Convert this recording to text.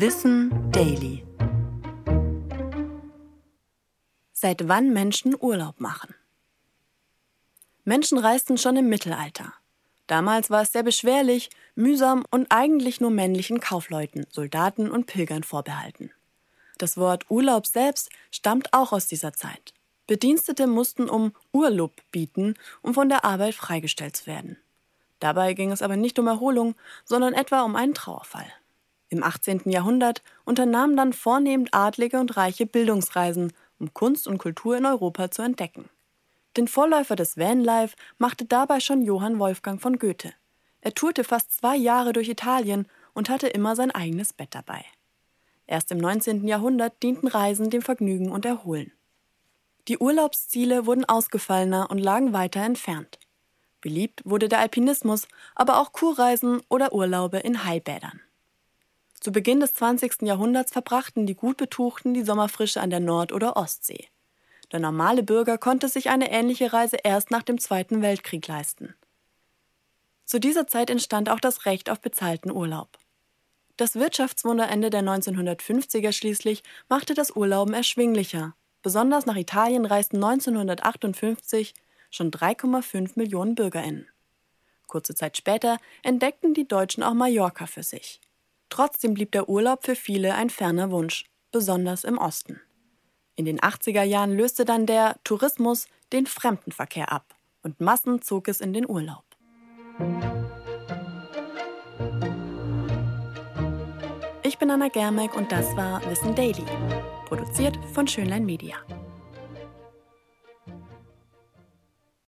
Wissen Daily. Seit wann Menschen Urlaub machen? Menschen reisten schon im Mittelalter. Damals war es sehr beschwerlich, mühsam und eigentlich nur männlichen Kaufleuten, Soldaten und Pilgern vorbehalten. Das Wort Urlaub selbst stammt auch aus dieser Zeit. Bedienstete mussten um Urlaub bieten, um von der Arbeit freigestellt zu werden. Dabei ging es aber nicht um Erholung, sondern etwa um einen Trauerfall. Im 18. Jahrhundert unternahmen dann vornehmend Adlige und Reiche Bildungsreisen, um Kunst und Kultur in Europa zu entdecken. Den Vorläufer des Vanlife machte dabei schon Johann Wolfgang von Goethe. Er tourte fast zwei Jahre durch Italien und hatte immer sein eigenes Bett dabei. Erst im 19. Jahrhundert dienten Reisen dem Vergnügen und Erholen. Die Urlaubsziele wurden ausgefallener und lagen weiter entfernt. Beliebt wurde der Alpinismus, aber auch Kurreisen oder Urlaube in Heilbädern. Zu Beginn des 20. Jahrhunderts verbrachten die Gutbetuchten die Sommerfrische an der Nord- oder Ostsee. Der normale Bürger konnte sich eine ähnliche Reise erst nach dem Zweiten Weltkrieg leisten. Zu dieser Zeit entstand auch das Recht auf bezahlten Urlaub. Das Wirtschaftswunder Ende der 1950er schließlich machte das Urlauben erschwinglicher. Besonders nach Italien reisten 1958 schon 3,5 Millionen Bürgerinnen. Kurze Zeit später entdeckten die Deutschen auch Mallorca für sich. Trotzdem blieb der Urlaub für viele ein ferner Wunsch, besonders im Osten. In den 80er Jahren löste dann der Tourismus den Fremdenverkehr ab und Massen zog es in den Urlaub. Ich bin Anna Germeck und das war Wissen Daily, produziert von Schönlein Media.